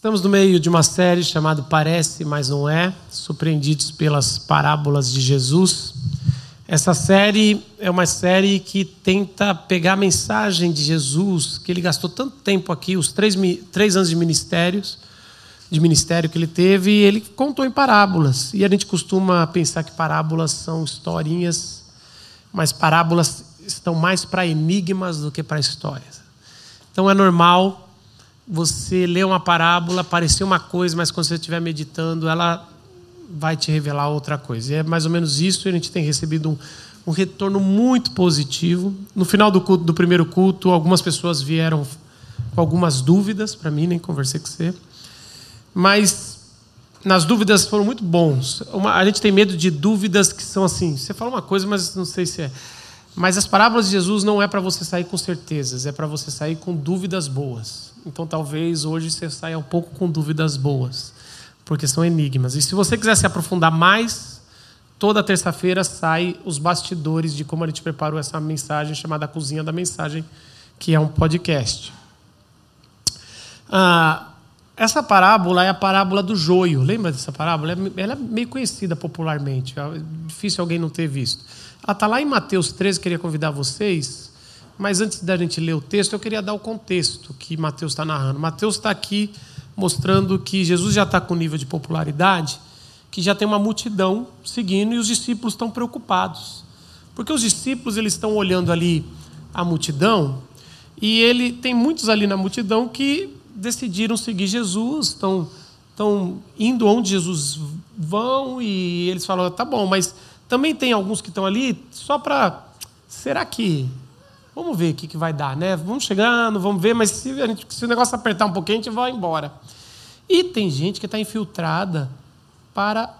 Estamos no meio de uma série chamada Parece, mas não é, surpreendidos pelas parábolas de Jesus. Essa série é uma série que tenta pegar a mensagem de Jesus, que ele gastou tanto tempo aqui, os três, três anos de ministérios, de ministério que ele teve, e ele contou em parábolas. E a gente costuma pensar que parábolas são historinhas, mas parábolas estão mais para enigmas do que para histórias. Então é normal você lê uma parábola, parecer uma coisa, mas quando você estiver meditando, ela vai te revelar outra coisa. E é mais ou menos isso, a gente tem recebido um, um retorno muito positivo. No final do, culto, do primeiro culto, algumas pessoas vieram com algumas dúvidas para mim, nem conversei com você. Mas nas dúvidas foram muito bons. Uma, a gente tem medo de dúvidas que são assim, você fala uma coisa, mas não sei se é. Mas as parábolas de Jesus não é para você sair com certezas, é para você sair com dúvidas boas. Então talvez hoje você saia um pouco com dúvidas boas, porque são enigmas. E se você quiser se aprofundar mais, toda terça-feira sai os bastidores de como a gente preparou essa mensagem chamada Cozinha da Mensagem, que é um podcast. Ah, essa parábola é a parábola do joio. Lembra dessa parábola? Ela é meio conhecida popularmente. É difícil alguém não ter visto. Ela está lá em Mateus 13, queria convidar vocês mas antes da gente ler o texto, eu queria dar o contexto que Mateus está narrando. Mateus está aqui mostrando que Jesus já está com nível de popularidade, que já tem uma multidão seguindo e os discípulos estão preocupados. Porque os discípulos eles estão olhando ali a multidão e ele tem muitos ali na multidão que decidiram seguir Jesus, estão, estão indo onde Jesus vão e eles falam, tá bom, mas também tem alguns que estão ali só para. Será que Vamos ver o que, que vai dar, né? Vamos chegando, vamos ver, mas se, gente, se o negócio apertar um pouquinho, a gente vai embora. E tem gente que está infiltrada para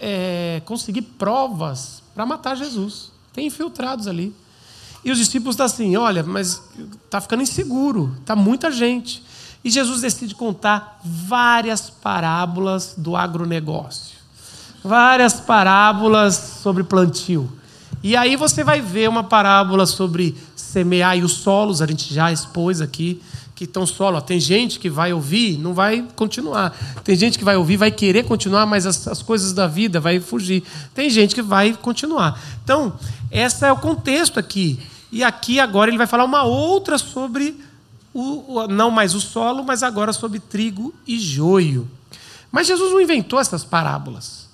é, conseguir provas para matar Jesus. Tem infiltrados ali. E os discípulos estão assim: olha, mas está ficando inseguro, está muita gente. E Jesus decide contar várias parábolas do agronegócio, várias parábolas sobre plantio. E aí você vai ver uma parábola sobre semear e os solos, a gente já expôs aqui, que estão solo. Tem gente que vai ouvir, não vai continuar. Tem gente que vai ouvir, vai querer continuar, mas as, as coisas da vida vai fugir. Tem gente que vai continuar. Então, esse é o contexto aqui. E aqui agora ele vai falar uma outra sobre o, não mais o solo, mas agora sobre trigo e joio. Mas Jesus não inventou essas parábolas.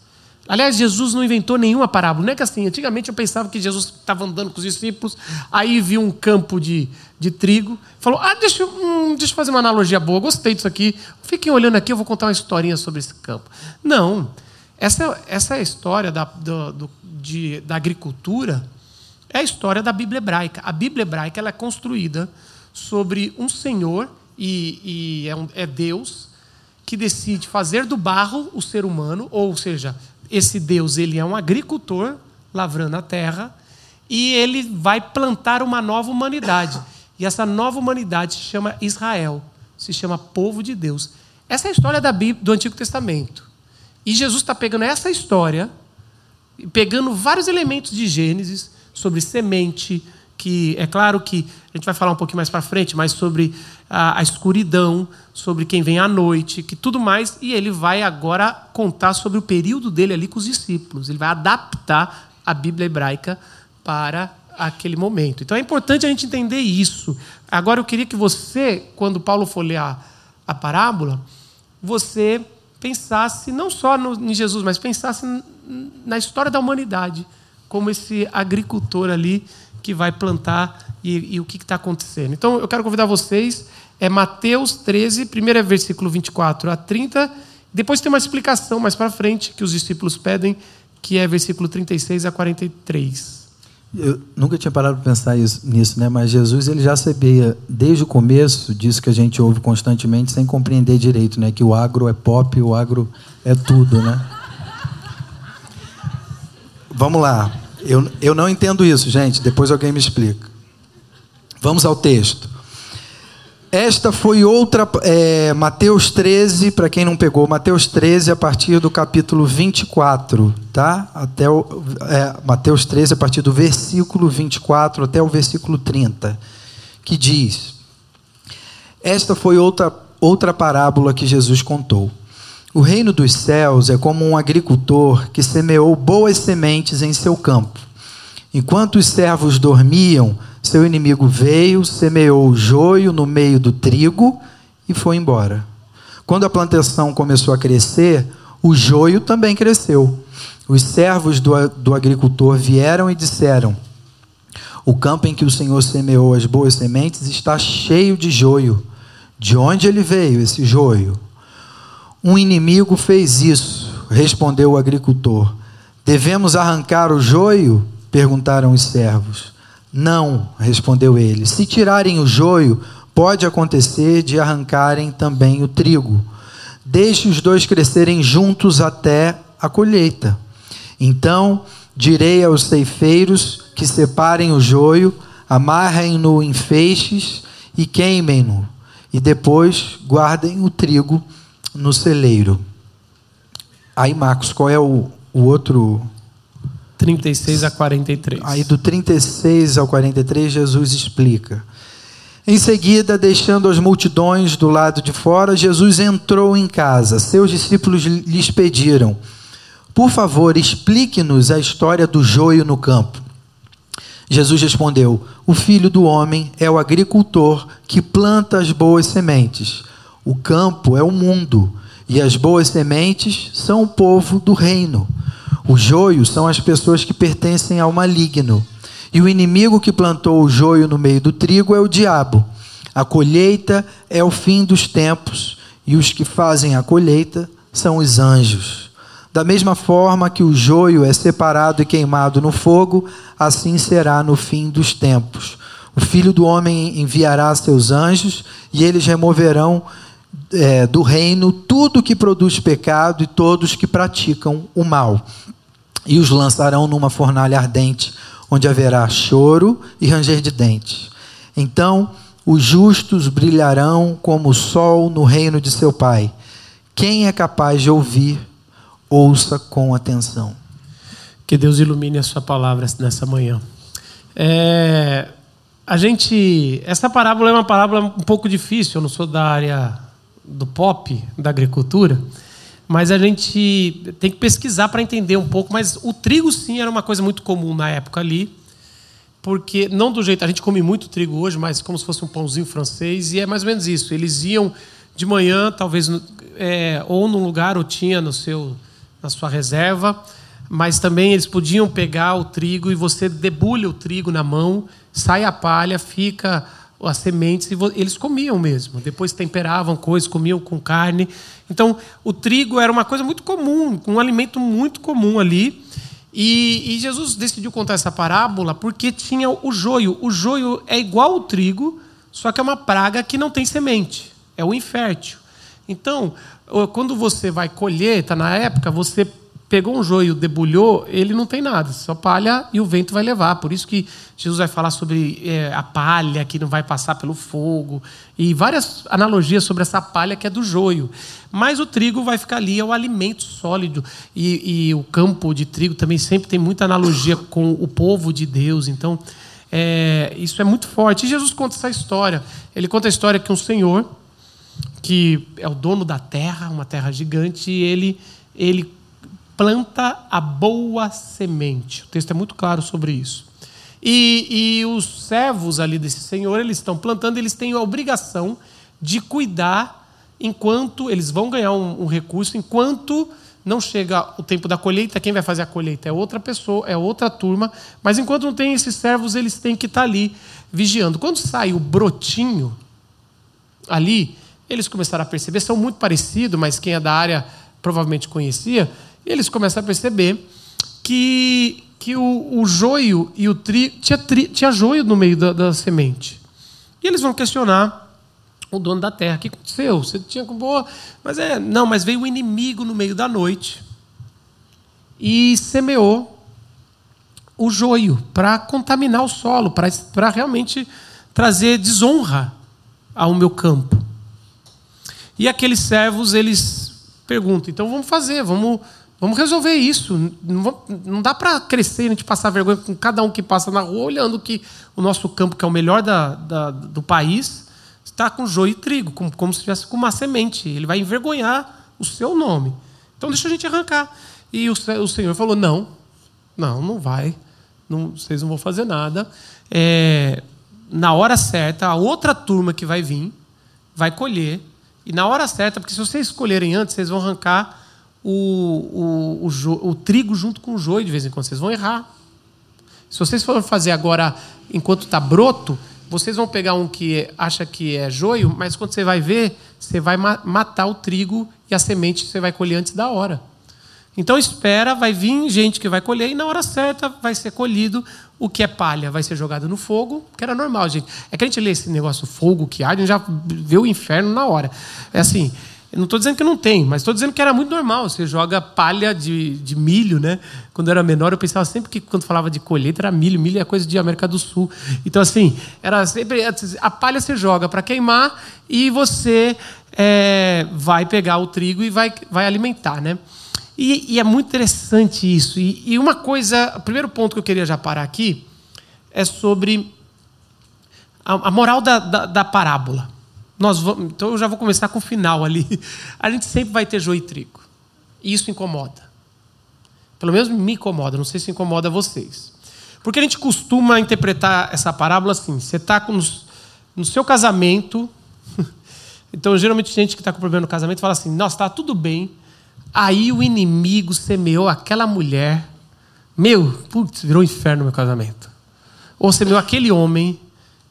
Aliás, Jesus não inventou nenhuma parábola. Não é que assim, antigamente eu pensava que Jesus estava andando com os discípulos, aí viu um campo de, de trigo, falou: Ah, deixa, hum, deixa eu fazer uma analogia boa, gostei disso aqui. Fiquem olhando aqui, eu vou contar uma historinha sobre esse campo. Não. Essa, essa é a história da, do, do, de, da agricultura, é a história da Bíblia hebraica. A Bíblia hebraica ela é construída sobre um Senhor, e, e é, um, é Deus, que decide fazer do barro o ser humano, ou seja, esse Deus ele é um agricultor lavrando a terra e ele vai plantar uma nova humanidade. E essa nova humanidade se chama Israel, se chama povo de Deus. Essa é a história da Bíblia, do Antigo Testamento. E Jesus está pegando essa história, pegando vários elementos de Gênesis sobre semente, que é claro que a gente vai falar um pouquinho mais para frente, mas sobre a, a, escuridão, sobre quem vem à noite, que tudo mais, e ele vai agora contar sobre o período dele ali com os discípulos. Ele vai adaptar a Bíblia hebraica para aquele momento. Então é importante a gente entender isso. Agora eu queria que você, quando Paulo for ler a, a parábola, você pensasse não só no, em Jesus, mas pensasse na história da humanidade, como esse agricultor ali que vai plantar e, e o que está acontecendo. Então, eu quero convidar vocês, é Mateus 13, primeiro é versículo 24 a 30, depois tem uma explicação mais para frente que os discípulos pedem, que é versículo 36 a 43. Eu nunca tinha parado para pensar isso, nisso, né? mas Jesus ele já sabia desde o começo disso que a gente ouve constantemente sem compreender direito, né? que o agro é pop, o agro é tudo. Né? Vamos lá. Eu, eu não entendo isso, gente. Depois alguém me explica. Vamos ao texto. Esta foi outra. É, Mateus 13, para quem não pegou, Mateus 13, a partir do capítulo 24, tá? Até o, é, Mateus 13, a partir do versículo 24 até o versículo 30, que diz: Esta foi outra outra parábola que Jesus contou. O reino dos céus é como um agricultor que semeou boas sementes em seu campo. Enquanto os servos dormiam, seu inimigo veio, semeou o joio no meio do trigo e foi embora. Quando a plantação começou a crescer, o joio também cresceu. Os servos do, do agricultor vieram e disseram: O campo em que o Senhor semeou as boas sementes está cheio de joio. De onde ele veio esse joio? Um inimigo fez isso, respondeu o agricultor. Devemos arrancar o joio? perguntaram os servos. Não, respondeu ele. Se tirarem o joio, pode acontecer de arrancarem também o trigo. Deixe os dois crescerem juntos até a colheita. Então direi aos ceifeiros que separem o joio, amarrem-no em feixes e queimem-no, e depois guardem o trigo no celeiro. Aí, Marcos, qual é o, o outro 36 a 43. Aí do 36 ao 43, Jesus explica. Em seguida, deixando as multidões do lado de fora, Jesus entrou em casa. Seus discípulos lhes pediram: Por favor, explique-nos a história do joio no campo. Jesus respondeu: O filho do homem é o agricultor que planta as boas sementes. O campo é o mundo, e as boas sementes são o povo do reino. O joio são as pessoas que pertencem ao maligno. E o inimigo que plantou o joio no meio do trigo é o diabo. A colheita é o fim dos tempos, e os que fazem a colheita são os anjos. Da mesma forma que o joio é separado e queimado no fogo, assim será no fim dos tempos. O filho do homem enviará seus anjos, e eles removerão é, do reino tudo que produz pecado e todos que praticam o mal. E os lançarão numa fornalha ardente onde haverá choro e ranger de dentes. Então os justos brilharão como o sol no reino de seu Pai. Quem é capaz de ouvir, ouça com atenção. Que Deus ilumine a sua palavra nessa manhã. É, a gente, essa parábola é uma parábola um pouco difícil. Eu não sou da área do pop, da agricultura mas a gente tem que pesquisar para entender um pouco. Mas o trigo, sim, era uma coisa muito comum na época ali, porque não do jeito. A gente come muito trigo hoje, mas como se fosse um pãozinho francês, e é mais ou menos isso. Eles iam de manhã, talvez, é, ou num lugar, ou tinha no seu, na sua reserva, mas também eles podiam pegar o trigo e você debulha o trigo na mão, sai a palha, fica as sementes e eles comiam mesmo. Depois temperavam coisas, comiam com carne. Então, o trigo era uma coisa muito comum, um alimento muito comum ali. E, e, Jesus decidiu contar essa parábola porque tinha o joio. O joio é igual ao trigo, só que é uma praga que não tem semente. É o infértil. Então, quando você vai colher, está na época, você pegou um joio, debulhou, ele não tem nada, só palha e o vento vai levar. Por isso que Jesus vai falar sobre é, a palha que não vai passar pelo fogo e várias analogias sobre essa palha que é do joio. Mas o trigo vai ficar ali, é o alimento sólido. E, e o campo de trigo também sempre tem muita analogia com o povo de Deus. Então, é, isso é muito forte. E Jesus conta essa história. Ele conta a história que um senhor, que é o dono da terra, uma terra gigante, e ele, ele planta a boa semente. O texto é muito claro sobre isso. E, e os servos ali desse senhor, eles estão plantando, eles têm a obrigação de cuidar enquanto eles vão ganhar um, um, recurso, enquanto não chega o tempo da colheita, quem vai fazer a colheita é outra pessoa, é outra turma, mas enquanto não tem esses servos, eles têm que estar ali vigiando. Quando sai o brotinho ali, eles começaram a perceber, são muito parecidos, mas quem é da área provavelmente conhecia, e eles começam a perceber que, que o, o joio e o trigo. Tinha, tri, tinha joio no meio da, da, semente. E eles vão questionar o dono da terra: o que aconteceu? Você tinha com boa. Mas é. Não, mas veio o um inimigo no meio da noite e semeou o joio para contaminar o solo, para realmente trazer desonra ao meu campo. E aqueles servos, eles perguntam: então vamos fazer, vamos Vamos resolver isso. Não dá para crescer, a gente passar vergonha com cada um que passa na rua, olhando que o nosso campo, que é o melhor da, da, do país, está com joio e trigo, como, como se estivesse com uma semente. Ele vai envergonhar o seu nome. Então deixa a gente arrancar. E o, o Senhor falou: não, não, não vai. Não, vocês não vão fazer nada. É, na hora certa, a outra turma que vai vir vai colher. E na hora certa, porque se vocês escolherem antes, vocês vão arrancar o, o, o, o trigo junto com o joio de vez em quando. Vocês vão errar. Se vocês forem fazer agora enquanto está broto, vocês vão pegar um que acha que é joio, mas quando você vai ver, você vai matar o trigo e a semente você vai colher antes da hora. Então espera, vai vir gente que vai colher e na hora certa vai ser colhido o que é palha, vai ser jogado no fogo, que era normal, gente. É que a gente lê esse negócio fogo que arde, a gente já vê o inferno na hora. É assim, eu não estou dizendo que não tem, mas estou dizendo que era muito normal. Você joga palha de, de milho, né? Quando eu era menor, eu pensava sempre que quando falava de colheita era milho. Milho é coisa de América do Sul. Então, assim, era sempre. A palha você joga para queimar e você é, vai pegar o trigo e vai, vai alimentar, né? E, e é muito interessante isso. E, e, uma coisa, o primeiro ponto que eu queria já parar aqui é sobre a, moral da, da, da, parábola. Nós vamos, então eu já vou começar com o final ali. A gente sempre vai ter joio e trigo. E isso incomoda. Pelo menos me incomoda, não sei se incomoda vocês. Porque a gente costuma interpretar essa parábola assim: você está no seu casamento. Então, geralmente, gente que está com problema no casamento fala assim: nossa, está tudo bem Aí o inimigo semeou aquela mulher. Meu, putz, virou um inferno no meu casamento. Ou semeou aquele homem.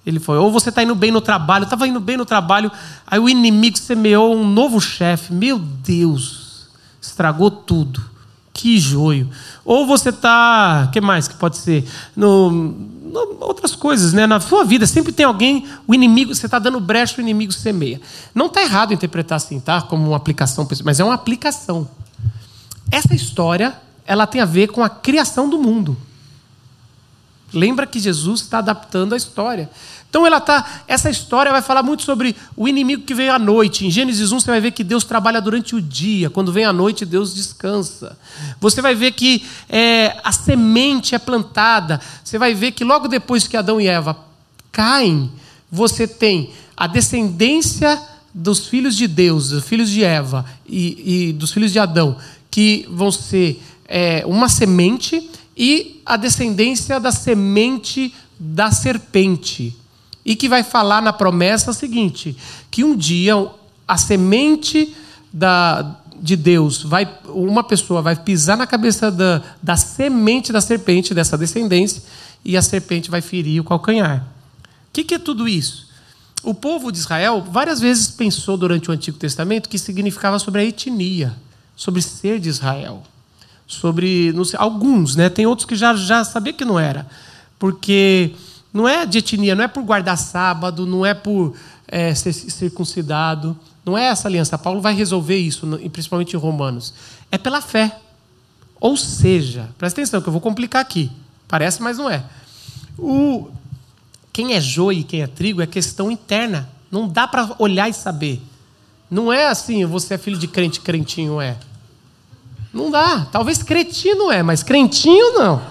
Ele foi, ou você está indo bem no trabalho, estava indo bem no trabalho, aí o inimigo semeou um novo chefe. Meu Deus, estragou tudo. Que joio. Ou você está, que mais que pode ser? No, no, outras coisas, né? Na sua vida sempre tem alguém, o inimigo, você está dando brecha, o inimigo semeia. Não está errado interpretar assim, tá? Como uma aplicação, mas é uma aplicação. Essa história, ela tem a ver com a criação do mundo. Lembra que Jesus está adaptando a história. Então ela tá, essa história vai falar muito sobre o inimigo que veio à noite. Em Gênesis 1 você vai ver que Deus trabalha durante o dia. Quando vem à noite, Deus descansa. Você vai ver que é, a semente é plantada. Você vai ver que logo depois que Adão e Eva caem, você tem a descendência dos filhos de Deus, dos filhos de Eva e, e dos filhos de Adão, que vão ser é, uma semente e a descendência da semente da serpente. E que vai falar na promessa seguinte: que um dia a semente da, de Deus vai, uma pessoa vai pisar na cabeça da, da semente da serpente, dessa descendência, e a serpente vai ferir o calcanhar. O que, que é tudo isso? O povo de Israel várias vezes pensou durante o Antigo Testamento que significava sobre a etnia, sobre ser de Israel sobre sei, alguns, né? Tem outros que já já sabia que não era, porque não é de etnia, não é por guardar sábado, não é por é, ser circuncidado, não é essa aliança. Paulo vai resolver isso, principalmente em Romanos. É pela fé. Ou seja, presta atenção que eu vou complicar aqui. Parece, mas não é. O quem é joio e quem é trigo é questão interna. Não dá para olhar e saber. Não é assim, você é filho de crente, crentinho é. Não dá. Talvez cretino é, mas crentinho não.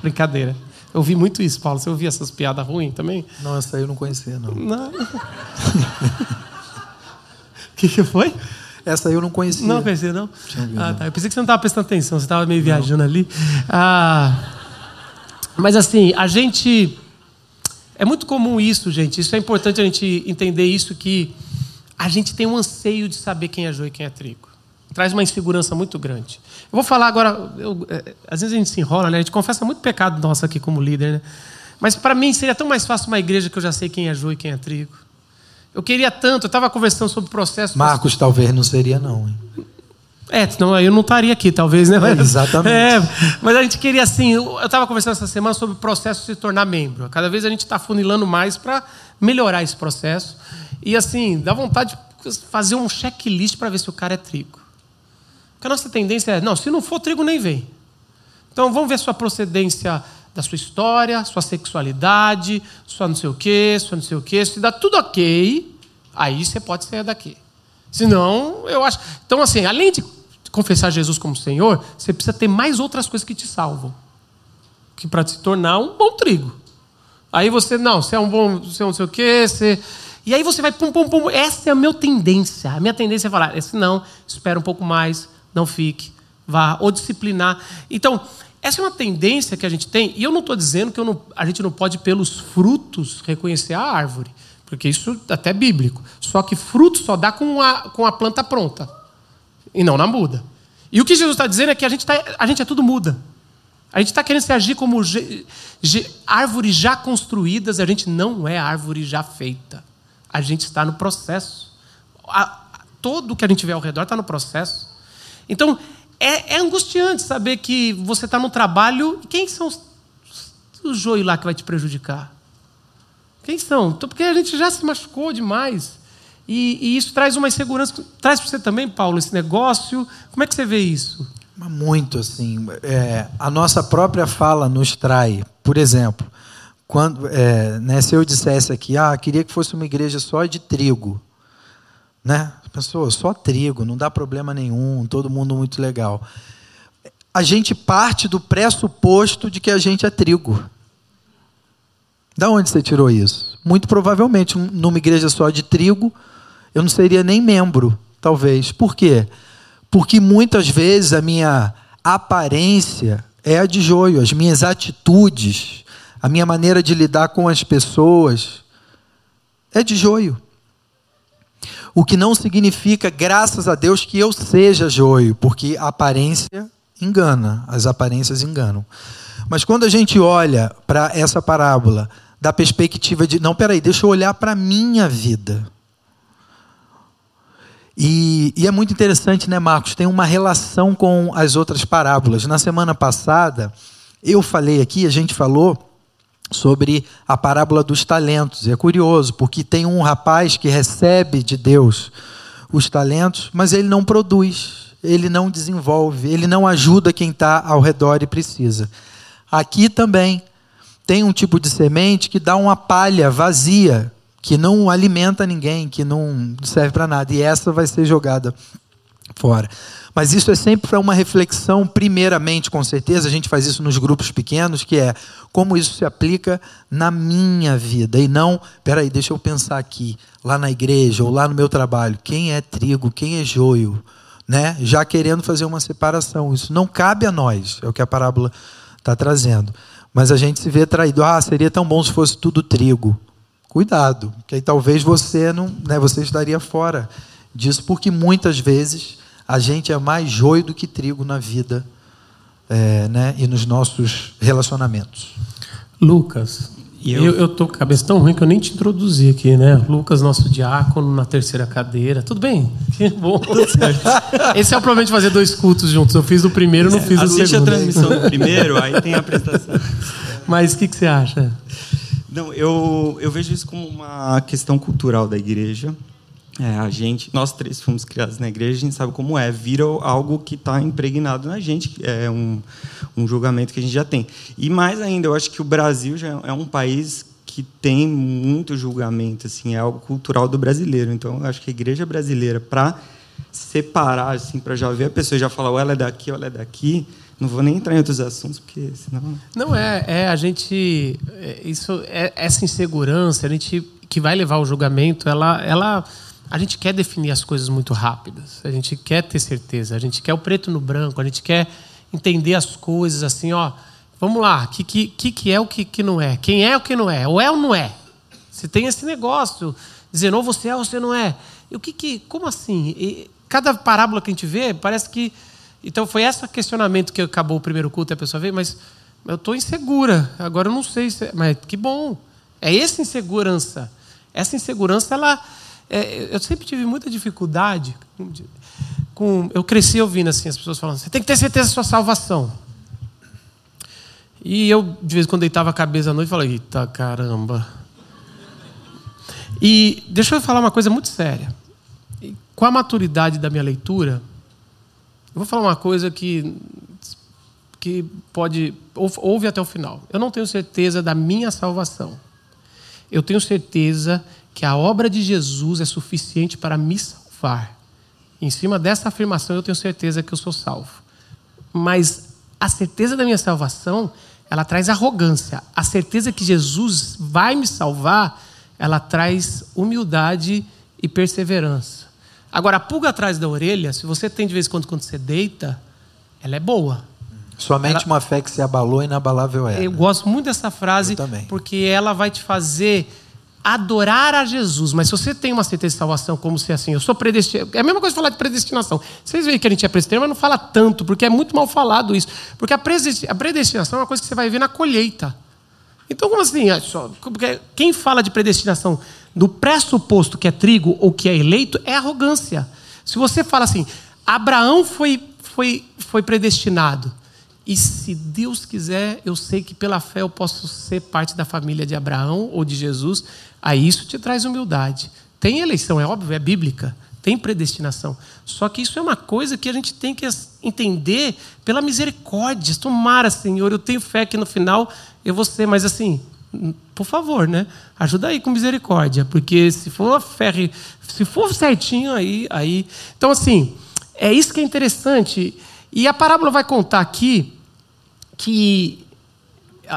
Brincadeira. Eu ouvi muito isso, Paulo. Você ouvia essas piadas ruins também? Não, essa aí eu não conhecia, não. Não. O que, que foi? Essa aí eu não conhecia. Não conhecia, não? Ah, tá. Eu pensei que você não estava prestando atenção, você estava meio não. viajando ali. Ah, mas assim, a gente. É muito comum isso, gente. Isso é importante a gente entender isso, que a gente tem um anseio de saber quem é joio e quem é trigo traz uma insegurança muito grande. Eu vou falar agora, eu, é, às vezes a gente se enrola, né? a gente confessa muito pecado nosso aqui como líder, né? mas para mim seria tão mais fácil uma igreja que eu já sei quem é joio e quem é trigo. Eu queria tanto, eu estava conversando sobre o processo. Marcos, mas... talvez não seria, não. Hein? É, senão eu não estaria aqui, talvez, né? É, exatamente. É, mas a gente queria, assim, eu estava conversando essa semana sobre o processo de se tornar membro. Cada vez a gente está funilando mais para melhorar esse processo. E, assim, dá vontade de fazer um checklist para ver se o cara é trigo. Porque a nossa tendência é, não, se não for trigo, nem vem. Então vamos ver sua procedência da sua história, sua sexualidade, sua não sei o quê, sua não sei o quê. Se dá tudo ok, aí você pode sair daqui. Senão, eu acho. Então, assim, além de confessar Jesus como Senhor, você precisa ter mais outras coisas que te salvam. Que para se tornar um bom trigo. Aí você, não, você é um bom, você é um não sei o quê, você. E aí você vai pum, pum, pum. Essa é a minha tendência. A minha tendência é falar, esse não, espera um pouco mais, não fique, vá, ou disciplinar. Então, essa é uma tendência que a gente tem, e eu não estou dizendo que não, a gente não pode, pelos frutos, reconhecer a árvore, porque isso até é bíblico. Só que fruto só dá com a, com a planta pronta, e não na muda. E o que Jesus está dizendo é que a gente, tá, a gente é tudo muda. A gente está querendo se agir como árvores já construídas, a gente não é árvore já feita. A gente está no processo. A, todo o que a gente vê ao redor está no processo. Então, é, é, angustiante saber que você está no trabalho. Quem são os, os joio lá que vai te prejudicar? Quem são? Então, porque a gente já se machucou demais. E, e isso traz uma insegurança. Traz para você também, Paulo, esse negócio. Como é que você vê isso? Muito, assim. É, a nossa própria fala nos trai. Por exemplo, quando, é, né, se eu dissesse aqui, ah, queria que fosse uma igreja só de trigo. Né? Pessoa, só trigo, não dá problema nenhum, todo mundo muito legal. A gente parte do pressuposto de que a gente é trigo. Da onde você tirou isso? Muito provavelmente, numa igreja só de trigo, eu não seria nem membro, talvez. Por quê? Porque muitas vezes a minha aparência é a de joio, as minhas atitudes, a minha maneira de lidar com as pessoas é de joio. O que não significa, graças a Deus, que eu seja joio, porque a aparência engana, as aparências enganam. Mas quando a gente olha para essa parábola da perspectiva de, não, peraí, deixa eu olhar para a minha vida. E, e, é muito interessante, né, Marcos? Tem uma relação com as outras parábolas. Na semana passada, eu falei aqui, a gente falou sobre a parábola dos talentos. É curioso, porque tem um rapaz que recebe de Deus os talentos, mas ele não produz, ele não desenvolve, ele não ajuda quem está ao redor e precisa. Aqui também tem um tipo de semente que dá uma palha vazia, que não alimenta ninguém, que não serve para nada, e essa vai ser jogada fora. Mas isso é sempre para uma reflexão, primeiramente, com certeza, a gente faz isso nos grupos pequenos, que é como isso se aplica na minha vida. E não, peraí, deixa eu pensar aqui, lá na igreja ou lá no meu trabalho, quem é trigo, quem é joio, né? já querendo fazer uma separação. Isso não cabe a nós, é o que a parábola está trazendo. Mas a gente se vê traído. Ah, seria tão bom se fosse tudo trigo. Cuidado, que aí talvez você não, né, você estaria fora disso, porque muitas vezes a gente é mais joio do que trigo na vida é, né, e nos nossos relacionamentos. Lucas, eu... eu, eu tô com a cabeça tão ruim que eu nem te introduzi aqui, né? Lucas, nosso diácono, na terceira cadeira. Tudo bem? Que bom. Esse é o problema de fazer dois cultos juntos. Eu fiz o primeiro, não fiz é, o segundo. Assiste a transmissão do primeiro, aí tem a apresentação. Mas o que, que você acha? Não, eu, eu vejo isso como uma questão cultural da igreja. É, a gente, nós três fomos criados na igreja, a gente sabe como é, vira algo que está impregnado na gente, é um, um julgamento que a gente já tem. E mais ainda, eu acho que o Brasil já é um país que tem muito julgamento, assim, é algo cultural do brasileiro. Então, eu acho que a igreja brasileira, para separar, assim, para já ver a pessoa já falar, ou ela é daqui, ou ela é daqui, não vou nem entrar em outros assuntos, porque senão. Não é, é a gente. É, isso, é, essa insegurança, a gente que vai levar ao julgamento, ela. ela a gente quer definir as coisas muito rápidas, a gente quer ter certeza, a gente quer o preto no branco, a gente quer entender as coisas assim, ó. Vamos lá, o que, que, que é o que, que não é? Quem é o que não é? Ou é ou não é? Você tem esse negócio, dizendo ou você é ou você não é. E o que, que como assim? E cada parábola que a gente vê, parece que. Então foi esse questionamento que acabou o primeiro culto a pessoa veio, mas eu estou insegura, agora eu não sei se. É, mas que bom. É essa insegurança. Essa insegurança, ela é, eu sempre tive muita dificuldade com. Eu cresci ouvindo assim as pessoas falando: você tem que ter certeza da sua salvação. E eu, de vez em quando, deitava a cabeça à noite e falava: eita caramba. E deixa eu falar uma coisa muito séria. Com a maturidade da minha leitura, eu vou falar uma coisa que, que pode. Ouve até o final. Eu não tenho certeza da minha salvação. Eu tenho certeza que a obra de Jesus é suficiente para me salvar. Em cima dessa afirmação, eu tenho certeza que eu sou salvo. Mas a certeza da minha salvação, ela traz arrogância. A certeza que Jesus vai me salvar, ela traz humildade e perseverança. Agora, a pulga atrás da orelha, se você tem de vez em quando quando você deita, ela é boa. Somente Ela- uma fé que se abalou, inabalável é. Eu gosto muito dessa frase porque ela vai te fazer adorar a Jesus. Mas se você tem uma certeza de salvação, como se assim, eu sou predestinado. É a mesma coisa falar de predestinação. Vocês veem que a gente é predestinado, mas não fala tanto, porque é muito mal falado isso. Porque a predesti- a predestinação é uma coisa que você vai ver na colheita. Então, como assim? É Quem fala de predestinação do pressuposto que é trigo ou que é eleito é arrogância. Se você fala assim, Abraão foi, foi, foi predestinado. E se Deus quiser, eu sei que pela fé eu posso ser parte da família de Abraão ou de Jesus. Aí isso te traz humildade. Tem eleição, é óbvio, é bíblica. Tem predestinação. Só que isso é uma coisa que a gente tem que entender pela misericórdia. Tomara, Senhor, eu tenho fé que no final eu vou ser, mas assim, por favor, né? Ajuda aí com misericórdia, porque se for fé, se for certinho aí, aí. Então assim, é isso que é interessante. E a parábola vai contar aqui que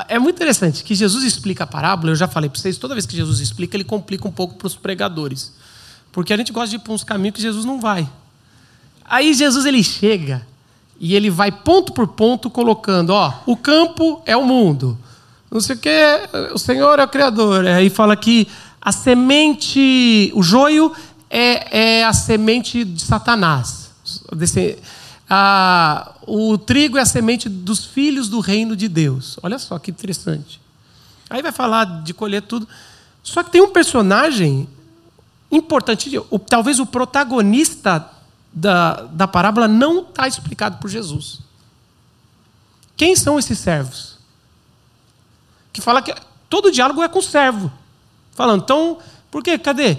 é muito interessante que Jesus explica a parábola. Eu já falei para vocês, toda vez que Jesus explica, ele complica um pouco para os pregadores, porque a gente gosta de ir para uns caminhos que Jesus não vai. Aí Jesus ele chega e ele vai ponto por ponto colocando, ó, o campo é o mundo, não sei o que, o Senhor é o Criador. Aí fala que a semente, o joio é, é a semente de Satanás. Desse- o trigo é a semente dos filhos do reino de Deus. Olha só que interessante. Aí vai falar de colher tudo. Só que tem um personagem importante, o- talvez o protagonista da, da parábola não está explicado por Jesus. Quem são esses servos? Que fala que todo diálogo é com o servo. Falando, então, por quê? Cadê?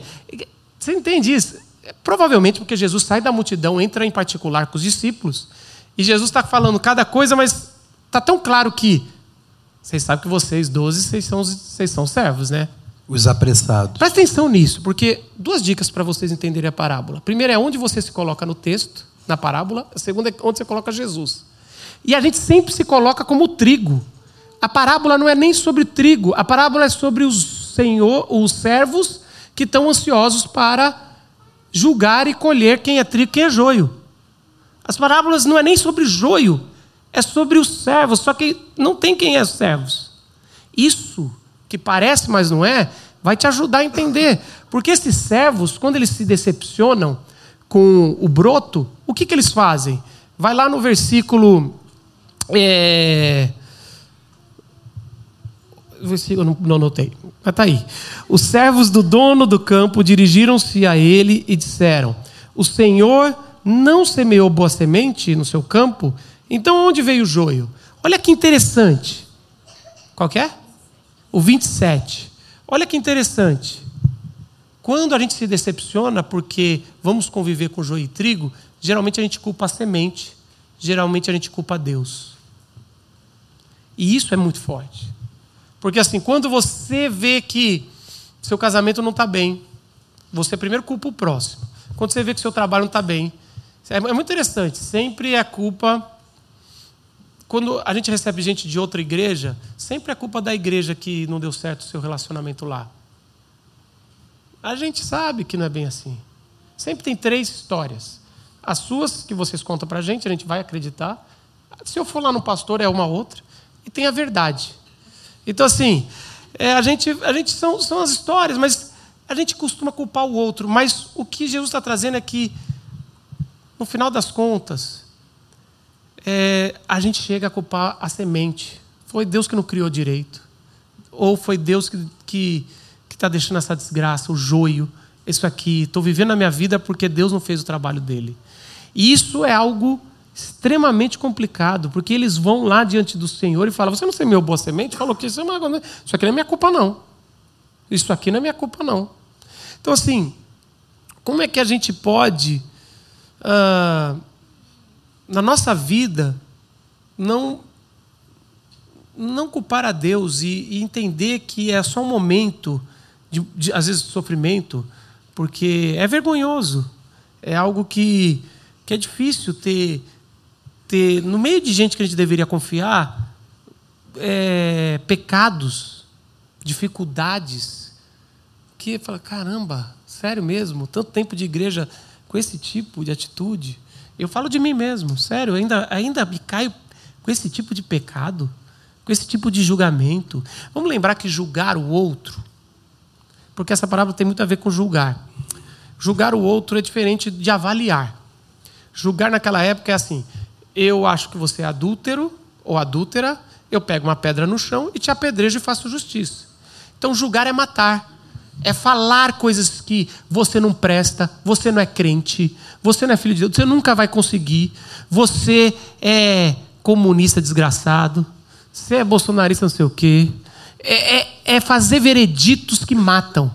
Você entende isso? É Provavelmente porque Jesus sai da multidão, entra em particular com os discípulos, e Jesus está falando cada coisa, mas está tão claro que vocês sabem que vocês, 12, vocês são, vocês são servos, né? Os apressados. Presta atenção nisso, porque duas dicas para vocês entenderem a parábola. A primeira é onde você se coloca no texto, na parábola. A segunda é onde você coloca Jesus. E a gente sempre se coloca como trigo. A parábola não é nem sobre trigo, a parábola é sobre os senhor, os servos que estão ansiosos para julgar e colher quem é trigo e quem é joio. As parábolas não é nem sobre joio, é sobre os servos, só que não tem quem é os servos. Isso, que parece, mas não é, vai te ajudar a entender. Porque esses servos, quando eles se decepcionam com o broto, o que, que eles fazem? Vai lá no versículo. é, versículo, não, anotei, mas está aí. Os servos do dono do campo dirigiram-se a ele e disseram: O Senhor não semeou boa semente no seu campo? Então onde veio o joio? Olha que interessante. Qual que é? O 27. Olha que interessante. Quando a gente se decepciona porque vamos conviver com joio e trigo, geralmente a gente culpa a semente, geralmente a gente culpa Deus. E isso é muito forte. Porque assim, quando você vê que seu casamento não está bem, você primeiro culpa o próximo. Quando você vê que seu trabalho não está bem, é é muito interessante. Sempre é culpa. Quando a gente recebe gente de outra igreja, sempre é culpa da igreja que não deu certo o seu relacionamento lá. A gente sabe que não é bem assim. Sempre tem três histórias. As suas, que vocês contam para a gente, a gente vai acreditar. Se eu for lá no pastor, é uma outra. E tem a verdade. Então, assim, é, a gente, a gente são, são as histórias, mas a gente costuma culpar o outro. Mas o que Jesus está trazendo é que, no final das contas, é, a gente chega a culpar a semente. Foi Deus que não criou direito. Ou foi Deus que que está deixando essa desgraça, o joio, isso aqui. Estou vivendo a minha vida porque Deus não fez o trabalho dele. E isso é algo extremamente complicado, porque eles vão lá diante do Senhor e falam: Você não semeou boa semente? Falou que isso, é uma... isso aqui não é minha culpa, não. Isso aqui não é minha culpa, não. Então, assim, como é que a gente pode, ah, na nossa vida, não não culpar a Deus e, e entender que é só um momento, de, de, às vezes, de sofrimento, porque é vergonhoso. É algo que, que é difícil ter, ter, no meio de gente que a gente deveria confiar, é, pecados, dificuldades, Porque fala, caramba, sério mesmo? Tanto tempo de igreja com esse tipo de atitude. Eu falo de mim mesmo, sério, ainda, ainda me caio com esse tipo de pecado, com esse tipo de julgamento. Vamos lembrar que julgar o outro, porque essa palavra tem muito a ver com julgar. Julgar o outro é diferente de avaliar. Julgar naquela época é assim: eu acho que você é adúltero ou adúltera, eu pego uma pedra no chão e te apedrejo e faço justiça. Então, julgar é matar, é falar coisas que você não presta, você não é crente, você não é filho de Deus, você nunca vai conseguir, você é comunista desgraçado, você é bolsonarista não sei o quê. É, é, é fazer vereditos que matam.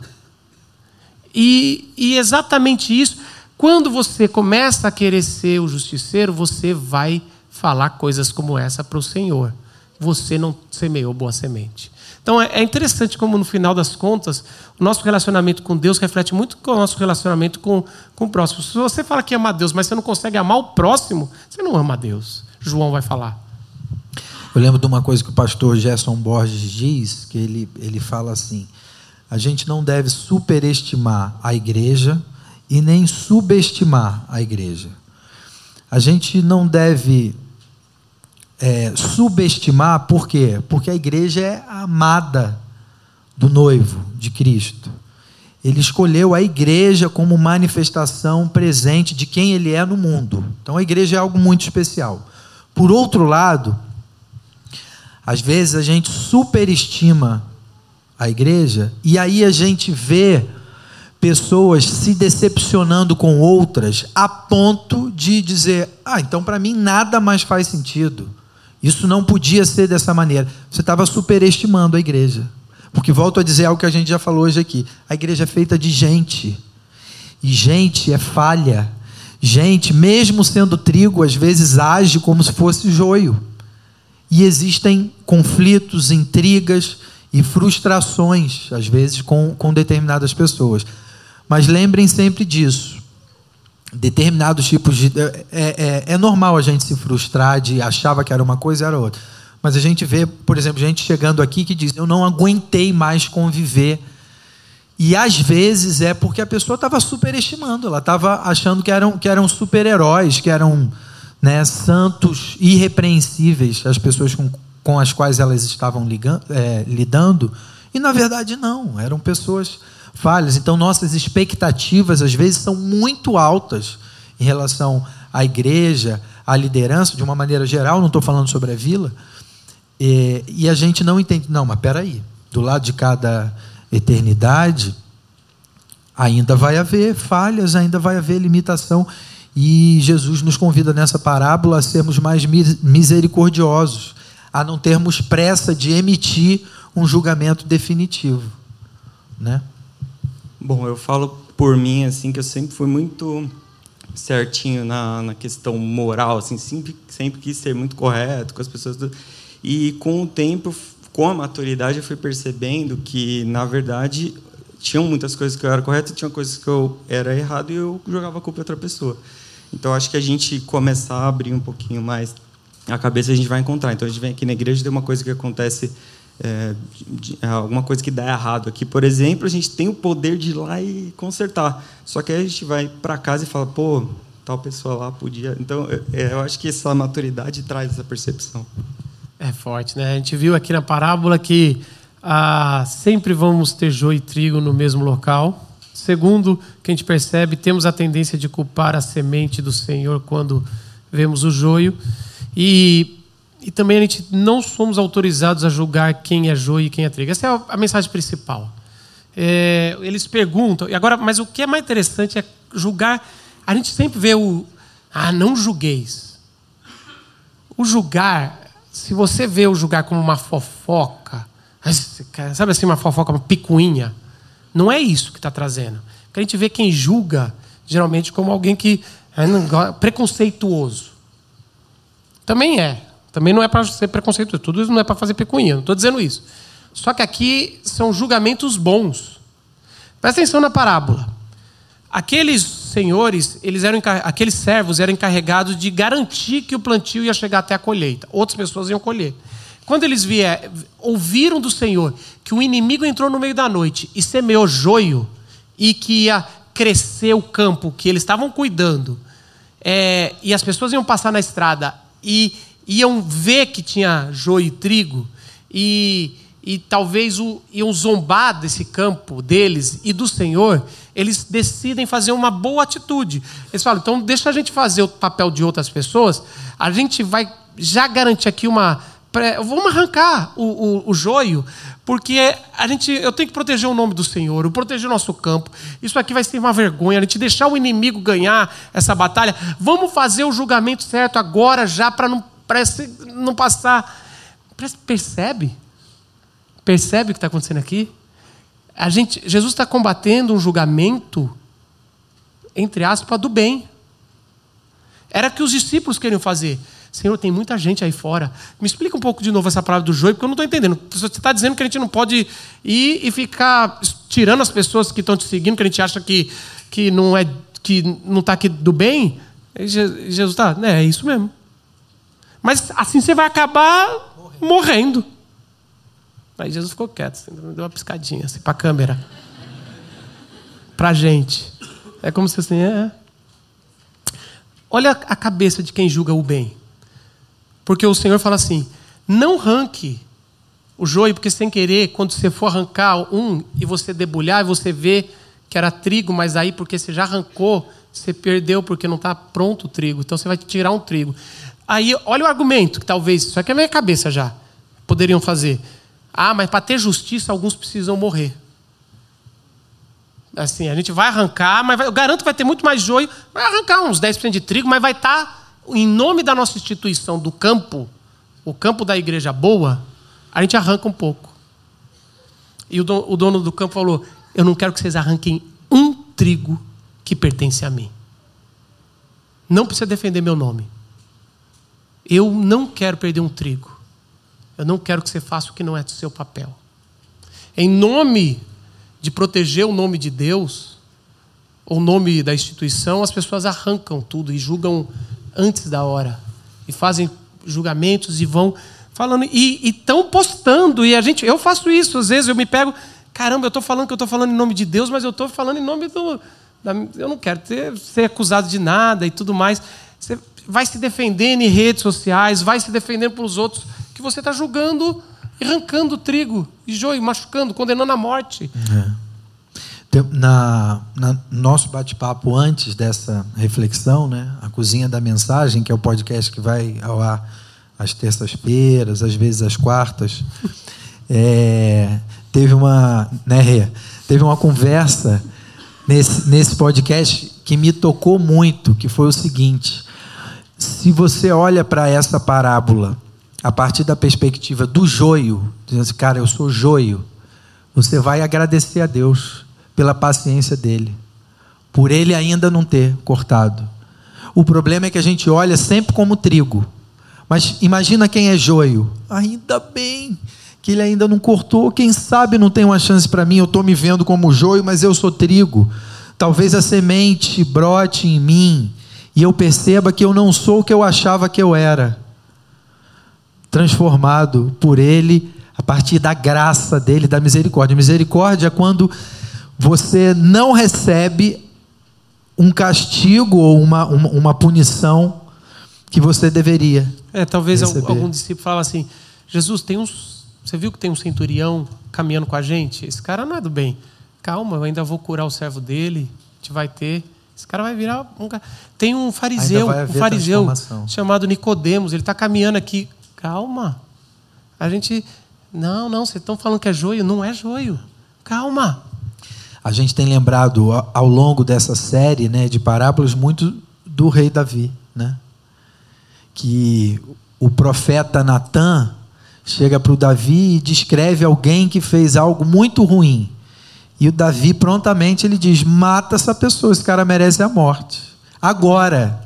E, e exatamente isso, quando você começa a querer ser o justiceiro, você vai falar coisas como essa para o Senhor. Você não semeou boa semente. Então é, é interessante como, no final das contas, o nosso relacionamento com Deus reflete muito com o nosso relacionamento com, com o próximo. Se você fala que ama a Deus, mas você não consegue amar o próximo, você não ama a Deus. João vai falar. Eu lembro de uma coisa que o pastor Gerson Borges diz, que ele, ele fala assim: a gente não deve superestimar a igreja e nem subestimar a igreja. A gente não deve é, subestimar, por quê? Porque a igreja é amada do noivo de Cristo. Ele escolheu a igreja como manifestação presente de quem ele é no mundo. Então a igreja é algo muito especial. Por outro lado, às vezes a gente superestima a igreja e aí a gente vê pessoas se decepcionando com outras a ponto de dizer: "Ah, então para mim nada mais faz sentido". Isso não podia ser dessa maneira. Você estava superestimando a igreja. Porque volto a dizer algo que a gente já falou hoje aqui. A igreja é feita de gente. E gente é falha. Gente, mesmo sendo trigo, às vezes age como se fosse joio. E existem conflitos, intrigas e frustrações, às vezes, com, com determinadas pessoas. Mas lembrem sempre disso determinados tipos de. É, é, é, normal a gente se frustrar de achava que era uma coisa e era outra. Mas a gente vê, por exemplo, gente chegando aqui que diz: Eu não aguentei mais conviver. E às vezes é porque a pessoa estava superestimando, ela estava achando que eram, que eram super-heróis, que eram né, santos irrepreensíveis, as pessoas com, com as quais elas estavam ligando, é, lidando. E na verdade não, eram pessoas falhas. Então, nossas expectativas, às vezes, são muito altas em relação à igreja, à liderança, de uma maneira geral, não estou falando sobre a vila. E, e a gente não entende, não, mas peraí, do lado de cada eternidade, ainda vai haver falhas, ainda vai haver limitação. E Jesus nos convida nessa parábola a sermos mais misericordiosos, a não termos pressa de emitir um julgamento definitivo. Né? Bom, eu falo por mim, assim, que eu sempre fui muito certinho na, na questão moral, assim, sempre, sempre quis ser muito correto com as pessoas. Do... E com o tempo, com a maturidade, eu fui percebendo que, na verdade, tinham muitas coisas que eu era correto, tinha coisas que eu era errado e eu jogava a culpa em outra pessoa. Então, acho que a gente começar a abrir um pouquinho mais a cabeça, a gente vai encontrar. Então, a gente vem aqui na igreja, tem uma coisa que acontece é, de, é, alguma coisa que dá errado aqui, por exemplo, a gente tem o poder de ir lá e consertar. Só que aí a gente vai para casa e fala, pô, tal pessoa lá podia. Então, é, eu acho que essa maturidade traz essa percepção. É forte, né? A gente viu aqui na parábola que ah, sempre vamos ter joio e trigo no mesmo local. Segundo, que a gente percebe, temos a tendência de culpar a semente do Senhor quando vemos o joio. E e também a gente não somos autorizados a julgar quem é joio e quem é trigo. Essa é a mensagem principal. É, eles perguntam, e agora, mas o que é mais interessante é julgar. A gente sempre vê o. Ah, não julgueis. O julgar, se você vê o julgar como uma fofoca, sabe assim, uma fofoca, uma picuinha, não é isso que está trazendo. Porque a gente vê quem julga, geralmente, como alguém que é preconceituoso. Também é. Também não é para ser preconceituoso. Tudo isso não é para fazer picuinha. Não estou dizendo isso. Só que aqui são julgamentos bons. Presta atenção na parábola. Aqueles senhores, eles eram aqueles servos eram encarregados de garantir que o plantio ia chegar até a colheita. Outras pessoas iam colher. Quando eles vier, ouviram do Senhor que o inimigo entrou no meio da noite e semeou joio e que ia crescer o campo que eles estavam cuidando, é, e as pessoas iam passar na estrada e iam ver que tinha joio e trigo, e, e talvez o, iam zombar desse campo deles e do Senhor, eles decidem fazer uma boa atitude. Eles falam, então deixa a gente fazer o papel de outras pessoas, a gente vai já garantir aqui uma. Vamos arrancar o, o, o joio, porque a gente, eu tenho que proteger o nome do Senhor, proteger o nosso campo. Isso aqui vai ser uma vergonha, a gente deixar o inimigo ganhar essa batalha. Vamos fazer o julgamento certo agora, já, para não, não passar. Percebe? Percebe o que está acontecendo aqui? A gente, Jesus está combatendo um julgamento, entre aspas, do bem. Era o que os discípulos queriam fazer. Senhor, tem muita gente aí fora. Me explica um pouco de novo essa palavra do joio, porque eu não estou entendendo. Você está dizendo que a gente não pode ir e ficar tirando as pessoas que estão te seguindo, que a gente acha que, que não é que não está aqui do bem. Jesus está, é, é isso mesmo. Mas assim você vai acabar morrendo. Aí Jesus ficou quieto, assim, deu uma piscadinha assim, para a câmera. Para a gente. É como se assim, é. Olha a cabeça de quem julga o bem. Porque o Senhor fala assim: não ranque o joio, porque sem querer, quando você for arrancar um e você debulhar e você vê que era trigo, mas aí porque você já arrancou, você perdeu porque não está pronto o trigo. Então você vai tirar um trigo. Aí, olha o argumento que talvez, isso aqui é minha cabeça já, poderiam fazer. Ah, mas para ter justiça, alguns precisam morrer. Assim, a gente vai arrancar, mas vai, eu garanto que vai ter muito mais joio. Vai arrancar uns 10% de trigo, mas vai estar tá em nome da nossa instituição do campo, o campo da igreja boa, a gente arranca um pouco. E o dono do campo falou: Eu não quero que vocês arranquem um trigo que pertence a mim. Não precisa defender meu nome. Eu não quero perder um trigo. Eu não quero que você faça o que não é do seu papel. Em nome de proteger o nome de Deus, o nome da instituição, as pessoas arrancam tudo e julgam antes da hora. E fazem julgamentos e vão falando. E estão postando. E a gente, eu faço isso, às vezes eu me pego. Caramba, eu estou falando que eu estou falando em nome de Deus, mas eu estou falando em nome do. Da, eu não quero ter, ser acusado de nada e tudo mais. Você vai se defendendo em redes sociais, vai se defendendo pelos outros, que você está julgando e arrancando trigo e joio, machucando, condenando à morte. É na, na nosso bate-papo antes dessa reflexão, né, a cozinha da mensagem, que é o podcast que vai ao ar às terças-feiras, às vezes às quartas, é, teve uma, né, teve uma conversa nesse, nesse podcast que me tocou muito, que foi o seguinte: se você olha para essa parábola a partir da perspectiva do joio, dizendo assim, cara, eu sou joio, você vai agradecer a Deus pela paciência dele, por ele ainda não ter cortado. O problema é que a gente olha sempre como trigo. Mas imagina quem é joio. Ainda bem que ele ainda não cortou. Quem sabe não tem uma chance para mim. Eu estou me vendo como joio, mas eu sou trigo. Talvez a semente brote em mim e eu perceba que eu não sou o que eu achava que eu era. Transformado por ele a partir da graça dele, da misericórdia. Misericórdia é quando você não recebe um castigo ou uma, uma, uma punição que você deveria. É, talvez receber. algum discípulo fala assim: Jesus, tem uns. Você viu que tem um centurião caminhando com a gente? Esse cara não é do bem. Calma, eu ainda vou curar o servo dele. A gente vai ter. Esse cara vai virar um Tem um fariseu, um fariseu chamado Nicodemos. Ele está caminhando aqui. Calma. A gente. Não, não, vocês estão falando que é joio. Não é joio. Calma. A gente tem lembrado ao longo dessa série né, de parábolas muito do rei Davi, né? que o profeta Natan chega para o Davi e descreve alguém que fez algo muito ruim. E o Davi prontamente ele diz: mata essa pessoa, esse cara merece a morte. Agora.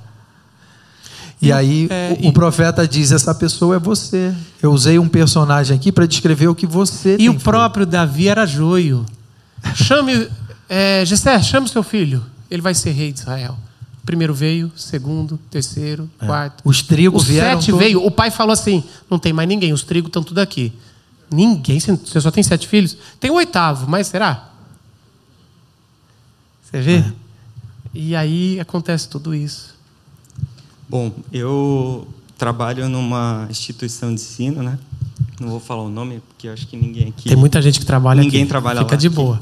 E, aí é, o, o, profeta diz: essa pessoa é você. Eu usei um personagem aqui para descrever o que você. E o feito. próprio Davi era joio. Chame, é, Gessé, chame seu filho. Ele vai ser rei de Israel. primeiro veio, segundo, terceiro, É. quarto. Os trigos Os vieram sete veio. O pai falou assim: não tem mais ninguém, os trigos estão tudo aqui. Ninguém? Você você só tem sete filhos? Tem o oitavo, mas será? Vê? É. E aí acontece tudo isso. Bom, eu trabalho numa instituição de ensino, né? Não vou falar o nome, porque acho que ninguém aqui. Tem muita gente que trabalha Ninguém aqui. trabalha Fica lá de boa.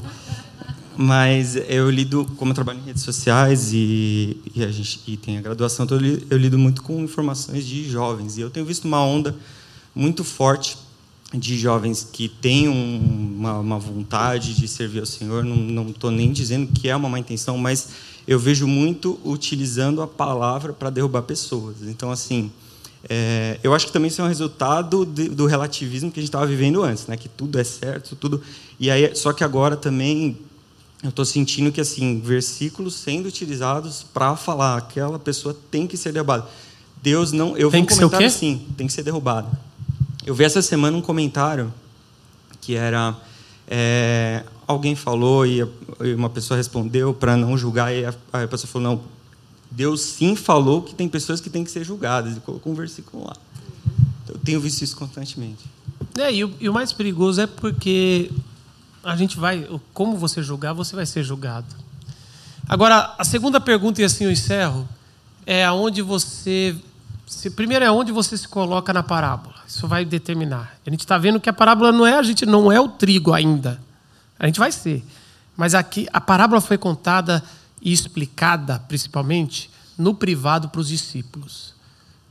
Mas eu lido, como eu trabalho em redes sociais e, e a gente e tem a graduação, eu li- eu lido muito com informações de jovens. E eu tenho visto uma onda muito forte de jovens que têm um- uma, uma vontade de servir ao Senhor. Não estou nem dizendo que é uma má intenção, mas eu vejo muito utilizando a palavra para derrubar pessoas. Então, assim, é, eu acho que também isso é um resultado de- do relativismo que a gente estava vivendo antes, né? Que tudo é certo, tudo. E aí, só que agora também eu estou sentindo que assim versículos sendo utilizados para falar aquela pessoa tem que ser derrubada. Deus não. Eu Tem um que quê? assim, tem que ser derrubada. Eu vi essa semana um comentário que era é, alguém falou e uma pessoa respondeu para não julgar e a, pessoa falou não. Deus sim falou que tem pessoas que têm que ser julgadas e colocou um versículo lá. Eu tenho visto isso constantemente. É, e, o, e o mais perigoso é porque a gente vai. Como você julgar, você vai ser julgado. Agora, a segunda pergunta, e assim eu encerro, é aonde você. Se, primeiro é onde você se coloca na parábola. Isso vai determinar. A gente está vendo que a parábola não é a gente não é o trigo ainda. A gente vai ser. Mas aqui a parábola foi contada e explicada, principalmente, no privado para os discípulos.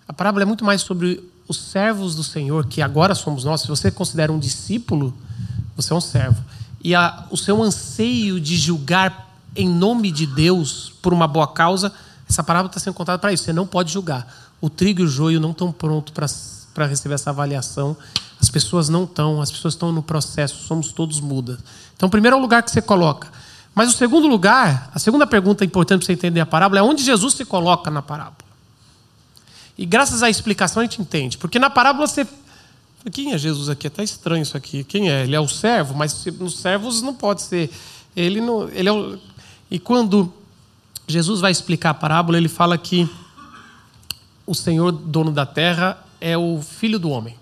A parábola é muito mais sobre os servos do Senhor, que agora somos nós. Se você considera um discípulo, você é um servo. E a, o seu anseio de julgar em nome de Deus por uma boa causa, essa parábola está sendo contada para isso. Você não pode julgar. O trigo e o joio não estão prontos para receber essa avaliação. As pessoas não estão, as pessoas estão no processo, somos todos mudas. Então, primeiro é o lugar que você coloca. Mas o segundo lugar, a segunda pergunta importante para você entender a parábola é onde Jesus se coloca na parábola. E graças à explicação a gente entende. Porque na parábola você. Quem é Jesus aqui? É até estranho isso aqui. Quem é? Ele é o servo, mas nos servos não pode ser. Ele, não, ele é o... E quando Jesus vai explicar a parábola, ele fala que o Senhor, dono da terra, é o filho do homem.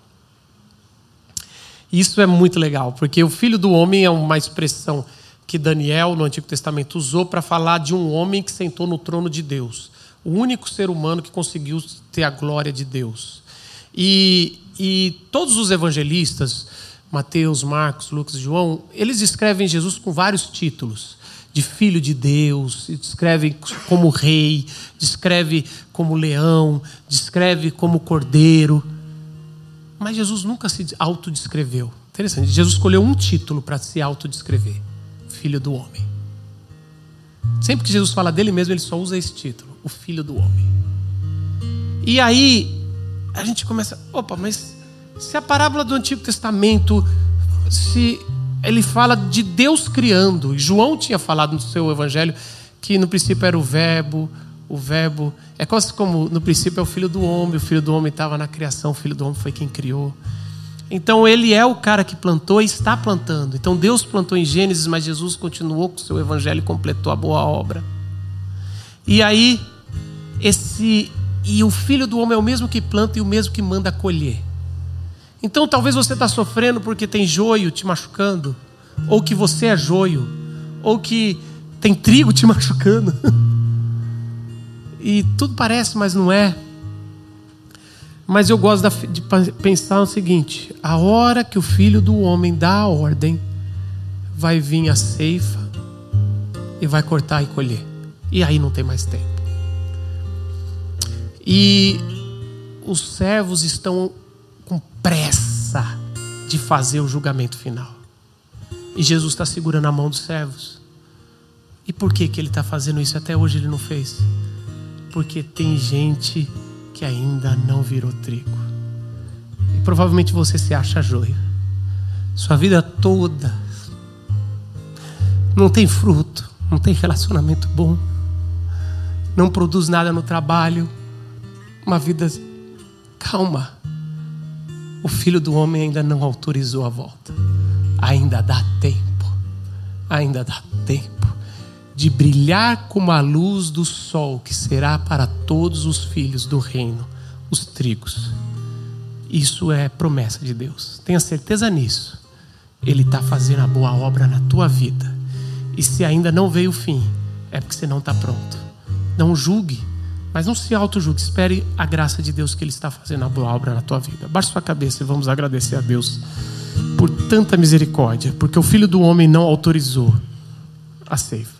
Isso é muito legal, porque o filho do homem é uma expressão que Daniel, no Antigo Testamento, usou para falar de um homem que sentou no trono de Deus. O único ser humano que conseguiu ter a glória de Deus. E, e todos os evangelistas, Mateus, Marcos, Lucas João, eles descrevem Jesus com vários títulos. De filho de Deus, descreve como rei, descreve como leão, descreve como cordeiro. Mas Jesus nunca se autodescreveu. Interessante. Jesus escolheu um título para se autodescrever: Filho do Homem. Sempre que Jesus fala dele mesmo, ele só usa esse título: o Filho do Homem. E aí, a gente começa: opa, mas se a parábola do Antigo Testamento, se ele fala de Deus criando, João tinha falado no seu evangelho que no princípio era o Verbo, o Verbo. É quase como no princípio é o Filho do Homem, o Filho do Homem estava na criação, o Filho do Homem foi quem criou. Então ele é o cara que plantou e está plantando. Então Deus plantou em Gênesis, mas Jesus continuou com o seu evangelho e completou a boa obra. E aí, esse. E o filho do homem é o mesmo que planta e o mesmo que manda colher. Então talvez você está sofrendo porque tem joio te machucando, ou que você é joio, ou que tem trigo te machucando. E tudo parece, mas não é. Mas eu gosto de pensar o seguinte: a hora que o filho do homem dá a ordem, vai vir a ceifa e vai cortar e colher. E aí não tem mais tempo. E os servos estão com pressa de fazer o julgamento final. E Jesus está segurando a mão dos servos. E por que, que ele está fazendo isso? Até hoje ele não fez. Porque tem gente que ainda não virou trigo. E provavelmente você se acha joio. Sua vida toda não tem fruto, não tem relacionamento bom, não produz nada no trabalho, uma vida calma. O filho do homem ainda não autorizou a volta. Ainda dá tempo. Ainda dá tempo. de brilhar como a luz do sol, que será para todos os filhos do reino, os trigos. Isso é promessa de Deus. Tenha certeza nisso. Ele está fazendo a boa obra na tua vida. E se ainda não veio o fim, é porque você não está pronto. Não julgue, mas não se auto-julgue. Espere a graça de Deus que Ele está fazendo a boa obra na tua vida. Baixe sua cabeça e vamos agradecer a Deus por tanta misericórdia, porque o Filho do Homem não autorizou a ceifa.